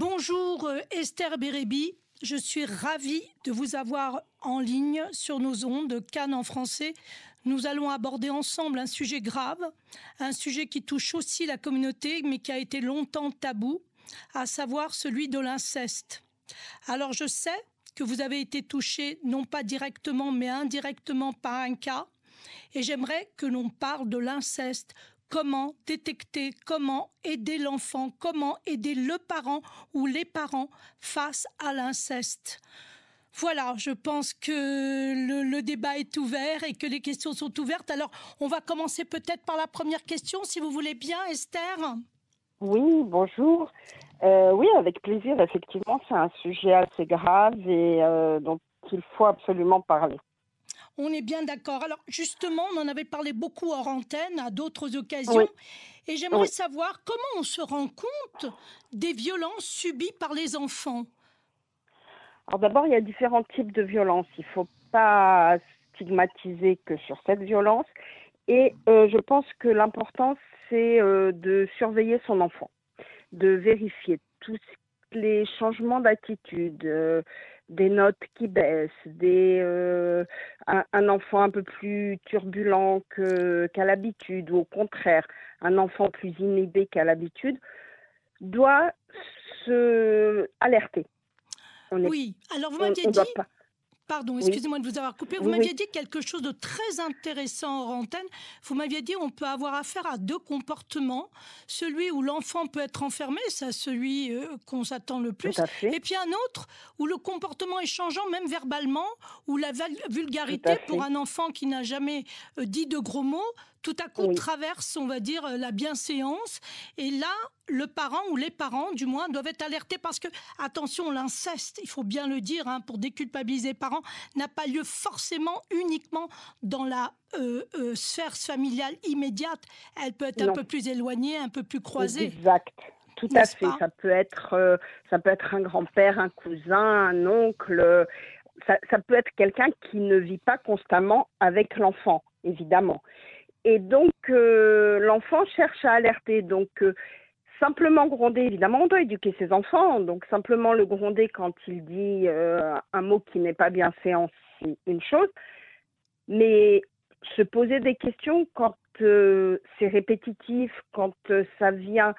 Bonjour euh, Esther Bérébi, je suis ravie de vous avoir en ligne sur nos ondes Cannes en français. Nous allons aborder ensemble un sujet grave, un sujet qui touche aussi la communauté mais qui a été longtemps tabou, à savoir celui de l'inceste. Alors je sais que vous avez été touché non pas directement mais indirectement par un cas et j'aimerais que l'on parle de l'inceste, comment détecter, comment aider l'enfant, comment aider le parent ou les parents face à l'inceste. Voilà, je pense que le, débat est ouvert et que les questions sont ouvertes. Alors, on va commencer peut-être par la première question, si vous voulez bien, Esther. Oui, bonjour. Euh, oui, avec plaisir. Effectivement, c'est un sujet assez grave et euh, dont il faut absolument parler. On est bien d'accord. Alors justement, on en avait parlé beaucoup hors antenne à d'autres occasions. Et j'aimerais savoir comment on se rend compte des violences subies par les enfants. Alors d'abord, il y a différents types de violences. Il ne faut pas stigmatiser que sur cette violence. Et euh, je pense que l'important, c'est euh, de surveiller son enfant, de vérifier tous les changements d'attitude, euh, des notes qui baissent, des, euh, un, enfant un peu plus turbulent qu'à l'habitude, ou au contraire, un enfant plus inhibé qu'à l'habitude, doit se alerter. oui, alors vous m'aviez dit, Pardon, excusez-moi de vous avoir coupé. Vous m'aviez dit quelque chose de très intéressant en antenne. Vous m'aviez dit on peut avoir affaire à deux comportements. Celui où l'enfant peut être enfermé, c'est celui euh, qu'on s'attend le plus. Et puis un autre où le comportement est changeant, même verbalement, où la vulgarité pour un enfant qui n'a jamais euh, dit de gros mots tout à coup traverse, on va dire, la bienséance. Et là, le parent ou les parents, du moins, doivent être alertés parce que, attention, l'inceste, il faut bien le dire, hein, pour déculpabiliser les parents, n'a pas lieu forcément uniquement dans la euh, euh, sphère familiale immédiate. Elle peut être un peu plus éloignée, un peu plus croisée. Exact. Tout à fait. Ça peut être, euh, ça peut être un grand-père, un cousin, un oncle. Ça, ça peut être quelqu'un qui ne vit pas constamment avec l'enfant, évidemment. Et donc, euh, l'enfant cherche à alerter. Donc, euh, simplement gronder, évidemment, on doit éduquer ses enfants. Donc, simplement le gronder quand il dit euh, un mot qui n'est pas bien fait, c'est une chose. Mais se poser des questions quand c'est répétitif, quand ça vient,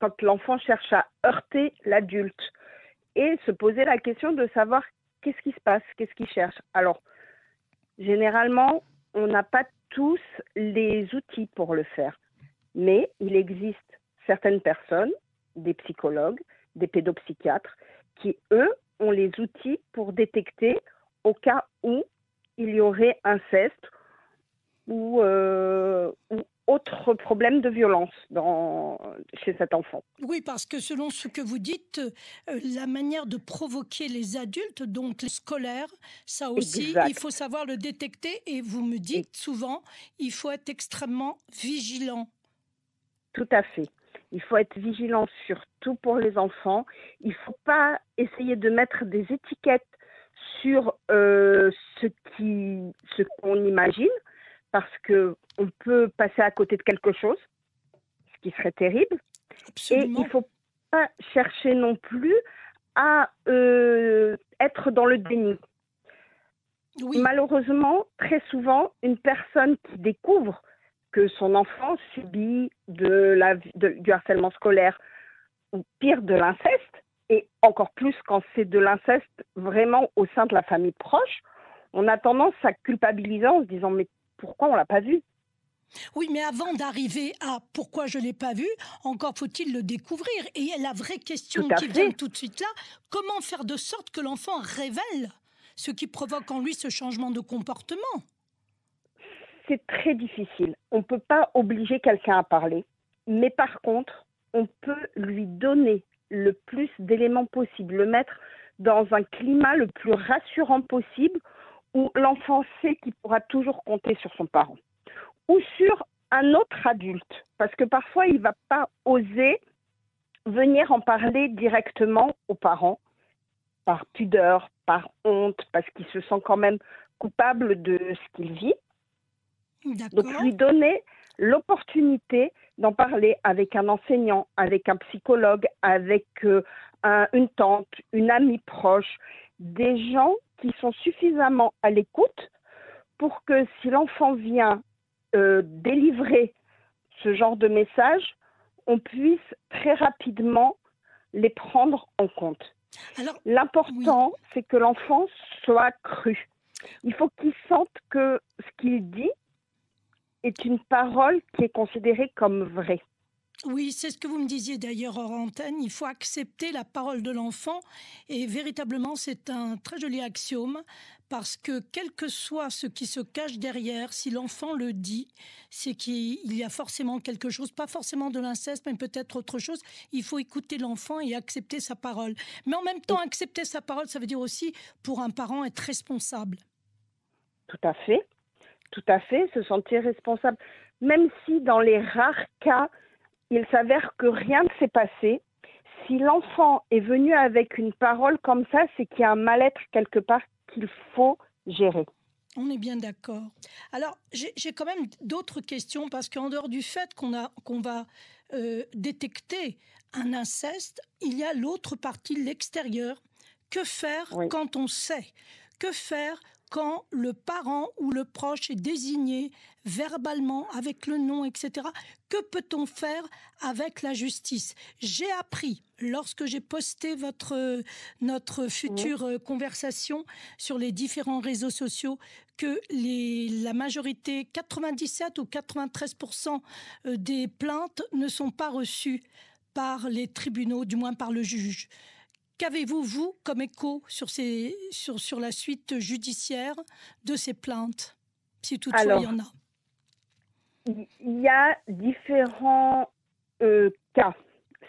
quand l'enfant cherche à heurter l'adulte. Et se poser la question de savoir qu'est-ce qui se passe, qu'est-ce qu'il cherche. Alors, généralement, on n'a pas tous les outils pour le faire. Mais il existe certaines personnes, des psychologues, des pédopsychiatres, qui, eux, ont les outils pour détecter au cas où il y aurait inceste ou, euh, ou autre problème de violence dans, chez cet enfant. Oui, parce que selon ce que vous dites, euh, la manière de provoquer les adultes, donc les scolaires, ça aussi, il faut savoir le détecter. Et vous me dites souvent, il faut être extrêmement vigilant. Tout à fait. Il faut être vigilant surtout pour les enfants. Il ne faut pas essayer de mettre des étiquettes sur euh, ce qu'on ce qu'on imagine parce que on peut passer à côté de quelque chose, ce qui serait terrible. Et il ne faut pas chercher non plus à euh, être dans le déni. Malheureusement, très souvent, une personne qui découvre que son enfant subit de la, du harcèlement scolaire ou pire de l'inceste, et encore plus quand c'est de l'inceste vraiment au sein de la famille proche, on a tendance à culpabiliser en se disant mais pourquoi on l'a pas vu? Oui, mais avant d'arriver à pourquoi je ne l'ai pas vu, encore faut-il le découvrir. Et la vraie question qui vient tout de suite là, comment faire de sorte que l'enfant révèle ce qui provoque en lui ce changement de comportement? C'est très difficile. On ne peut pas obliger quelqu'un à parler. Mais par contre, on peut lui donner le plus d'éléments possible, le mettre dans un climat le plus rassurant possible où l'enfant sait qu'il pourra toujours compter sur son parent ou sur un autre adulte, parce que parfois il ne va pas oser venir en parler directement aux parents, par pudeur, par honte, parce qu'il se sent quand même coupable de ce qu'il vit. Donc lui donner l'opportunité d'en parler avec un enseignant, avec un psychologue, avec euh, une tante, une amie proche, des gens qui sont suffisamment à l'écoute pour que si l'enfant vient euh, délivrer ce genre de message, on puisse très rapidement les prendre en compte. L'important, c'est que l'enfant soit cru. Il faut qu'il sente que ce qu'il dit est une parole qui est considérée comme vraie. Oui, c'est ce que vous me disiez d'ailleurs hors antenne. Il faut accepter la parole de l'enfant et véritablement c'est un très joli axiome parce que quel que soit ce qui se cache derrière, si l'enfant le dit, c'est qu'il y a forcément quelque chose, pas forcément de l'inceste, mais peut-être autre chose. Il faut écouter l'enfant et accepter sa parole. Mais en même temps, accepter sa parole, ça veut dire aussi pour un parent être responsable. Tout à fait, tout à fait, se sentir responsable. Même si dans les rares cas, il s'avère que rien ne s'est passé. Si l'enfant est venu avec une parole comme ça, c'est qu'il y a un mal-être quelque part qu'il faut gérer. On est bien d'accord. Alors, j'ai quand même d'autres questions parce qu'en dehors du fait qu'on va euh, détecter un inceste, il y a l'autre partie, l'extérieur. Que faire quand on sait? Que faire quand le parent ou le proche est désigné verbalement avec le nom, etc. Que peut-on faire avec la justice? J'ai appris lorsque j'ai posté votre notre future euh, conversation sur les différents réseaux sociaux que les, la majorité, 97 ou 93% euh, des plaintes ne sont pas reçues par les tribunaux, du moins par le juge. Qu'avez-vous, vous, comme écho sur, ces, sur, sur la suite judiciaire de ces plaintes, si toutefois il y en a Il y a différents euh, cas.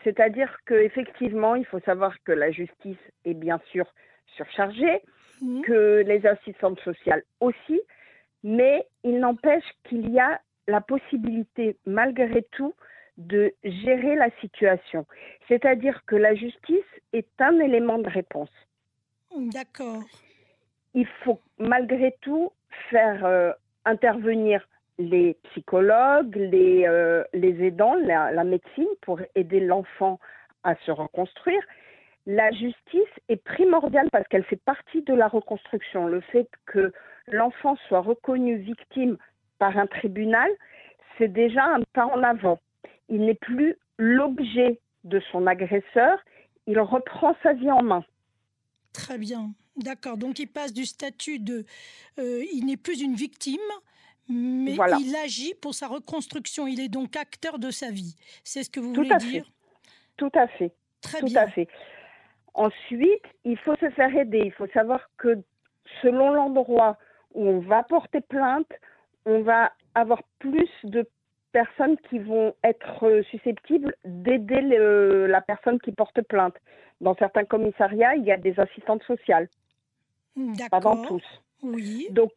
C'est-à-dire qu'effectivement, il faut savoir que la justice est bien sûr surchargée, mmh. que les assistantes sociales aussi, mais il n'empêche qu'il y a la possibilité, malgré tout, de gérer la situation. C'est-à-dire que la justice est un élément de réponse. D'accord. Il faut malgré tout faire euh, intervenir les psychologues, les, euh, les aidants, la, médecine pour aider l'enfant à se reconstruire. La justice est primordiale parce qu'elle fait partie de la reconstruction. Le fait que l'enfant soit reconnu victime par un tribunal, c'est déjà un pas en avant il n'est plus l'objet de son agresseur, il reprend sa vie en main. Très bien, d'accord. Donc il passe du statut de... Euh, il n'est plus une victime, mais il agit pour sa reconstruction. Il est donc acteur de sa vie. C'est ce que vous voulez dire? Tout à fait. Très Tout bien. à fait. Ensuite, il faut se faire aider. Il faut savoir que selon l'endroit où on va porter plainte, on va avoir plus de personnes qui vont être euh, susceptibles d'aider la personne qui porte plainte. Dans certains commissariats, il y a des assistantes sociales. Pas dans tous. Oui. Donc,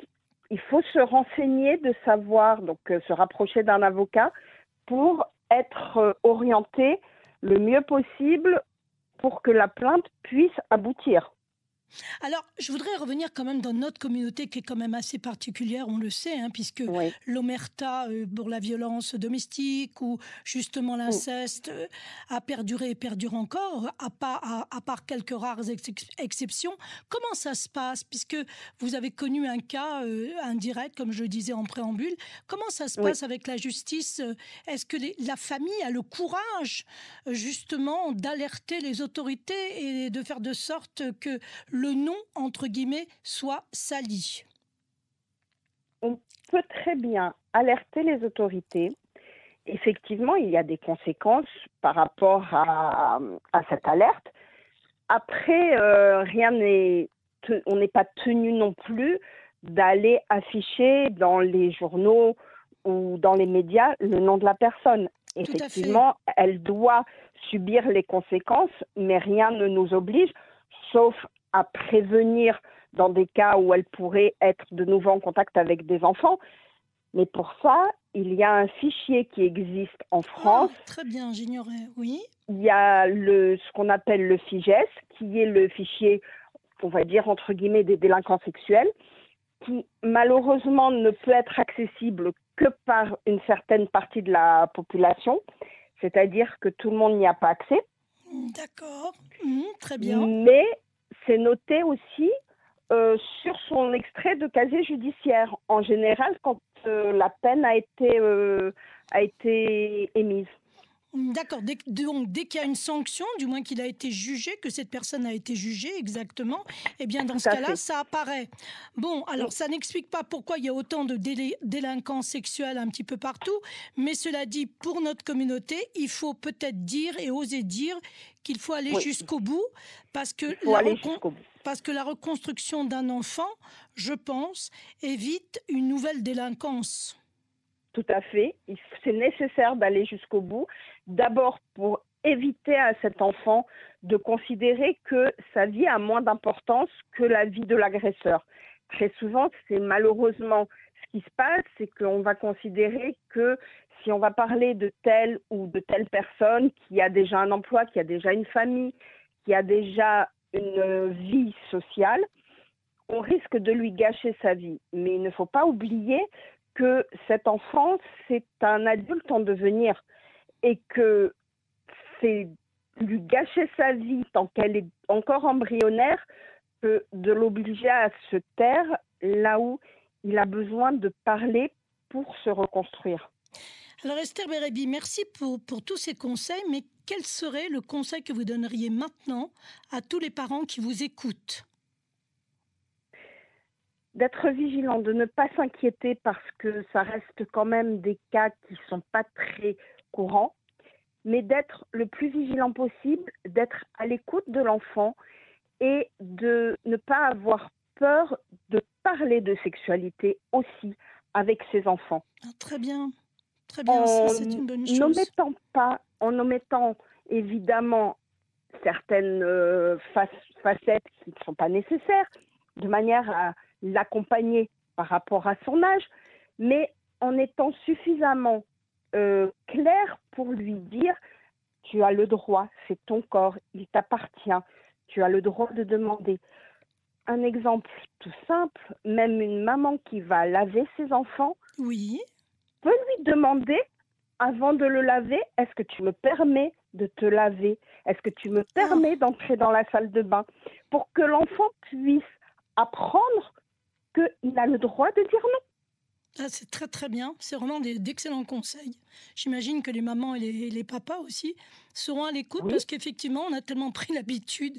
il faut se renseigner, de savoir, donc euh, se rapprocher d'un avocat pour être euh, orienté le mieux possible pour que la plainte puisse aboutir. Alors, je voudrais revenir quand même dans notre communauté qui est quand même assez particulière, on le sait, hein, puisque l'omerta euh, pour la violence domestique ou justement l'inceste euh, a perduré et perdure encore, à part, à, part quelques rares exceptions. Comment ça se passe? Puisque vous avez connu un cas euh, indirect, comme je le disais en préambule, comment ça se passe avec la justice? Est-ce que la famille a le courage justement d'alerter les autorités et de faire de sorte que le nom, entre guillemets, soit sali On peut très bien alerter les autorités. Effectivement, il y a des conséquences par rapport à, cette alerte. Après, euh, rien n'est, on n'est pas tenu non plus d'aller afficher dans les journaux ou dans les médias le nom de la personne. Effectivement, elle doit subir les conséquences, mais rien ne nous oblige, sauf à prévenir dans des cas où elle pourrait être de nouveau en contact avec des enfants. Mais pour ça, il y a un fichier qui existe en France. Ah, très bien, j'ignorais, oui. Il y a le, ce qu'on appelle le FIGES, qui est le fichier, on va dire, entre guillemets, des délinquants sexuels, qui malheureusement ne peut être accessible que par une certaine partie de la population, c'est-à-dire que tout le monde n'y a pas accès. D'accord, mmh, très bien. Mais c'est noté aussi euh, sur son extrait de casier judiciaire. En général, quand euh, la peine a été, euh, a été émise. D'accord. Donc, dès qu'il y a une sanction, du moins qu'il a été jugé, que cette personne a été jugée exactement, eh bien, dans ce cas-là, ça apparaît. Bon, alors, ça n'explique pas pourquoi il y a autant de délinquants sexuels un petit peu partout, mais cela dit, pour notre communauté, il faut peut-être dire et oser dire qu'il faut aller jusqu'au bout, parce que, la parce que la reconstruction d'un enfant, je pense, évite une nouvelle délinquance. Tout à fait. C'est nécessaire d'aller jusqu'au bout. D'abord pour éviter à cet enfant de considérer que sa vie a moins d'importance que la vie de l'agresseur. Très souvent, c'est malheureusement ce qui se passe, c'est qu'on va considérer que si on va parler de telle ou de telle personne qui a déjà un emploi, qui a déjà une famille, qui a déjà une vie sociale, on risque de lui gâcher sa vie. Mais il ne faut pas oublier que cet enfant, c'est un adulte en devenir et que c'est lui gâcher sa vie tant qu'elle est encore embryonnaire que de l'obliger à se taire là où il a besoin de parler pour se reconstruire. Alors Esther Bérébi, merci pour, pour tous ces conseils, mais quel serait le conseil que vous donneriez maintenant à tous les parents qui vous écoutent? D'être vigilant, de ne pas s'inquiéter parce que ça reste quand même des cas qui ne sont pas très courants, mais d'être le plus vigilant possible, d'être à l'écoute de l'enfant et de ne pas avoir peur de parler de sexualité aussi avec ses enfants. Ah, très bien, très bien, c'est une bonne chose. N'omettant pas, en omettant évidemment certaines euh, facettes qui ne sont pas nécessaires, de manière à l'accompagner par rapport à son âge, mais en étant suffisamment euh, clair pour lui dire tu as le droit, c'est ton corps, il t'appartient, tu as le droit de demander. Un exemple tout simple, même une maman qui va laver ses enfants oui. peut lui demander avant de le laver, est-ce que tu me permets de te laver? Est-ce que tu me permets ah. d'entrer dans la salle de bain? Pour que l'enfant puisse apprendre qu'il a le droit de dire non. Ah, c'est très très bien, c'est vraiment d'excellents conseils. J'imagine que les mamans et les, papas aussi seront à l'écoute parce qu'effectivement, on a tellement pris l'habitude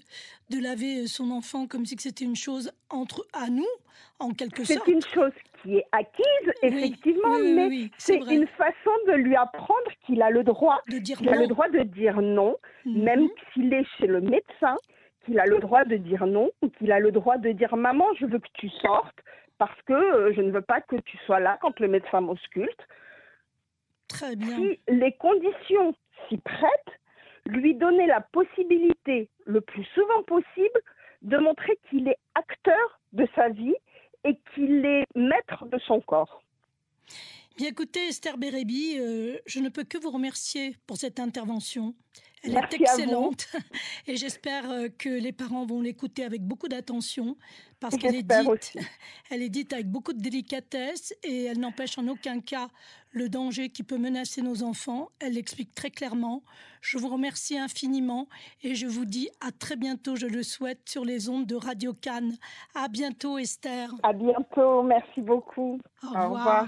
de laver son enfant comme si c'était une chose entre à nous, en quelque sorte. C'est une chose qui est acquise, effectivement, mais c'est une façon de lui apprendre qu'il a le droit, de dire a le droit de dire non, mhm. même s'il est chez le médecin, qu'il a le droit de dire non ou qu'il a le droit de dire maman, je veux que tu sortes parce que euh, je ne veux pas que tu sois là quand le médecin m'ausculte. Très bien. Si les conditions s'y prêtent, lui donner la possibilité le plus souvent possible de montrer qu'il est acteur de sa vie et qu'il est maître de son corps. Bien écoutez, Esther Bérébi, euh, je ne peux que vous remercier pour cette intervention. Elle est excellente et j'espère euh, que les parents vont l'écouter avec beaucoup d'attention parce qu'elle est dite, elle est dite avec beaucoup de délicatesse et elle n'empêche en aucun cas le danger qui peut menacer nos enfants. Elle l'explique très clairement. Je vous remercie infiniment et je vous dis à très bientôt, je le souhaite, sur les ondes de Radio Cannes. À bientôt, Esther. À bientôt, merci beaucoup. Au revoir.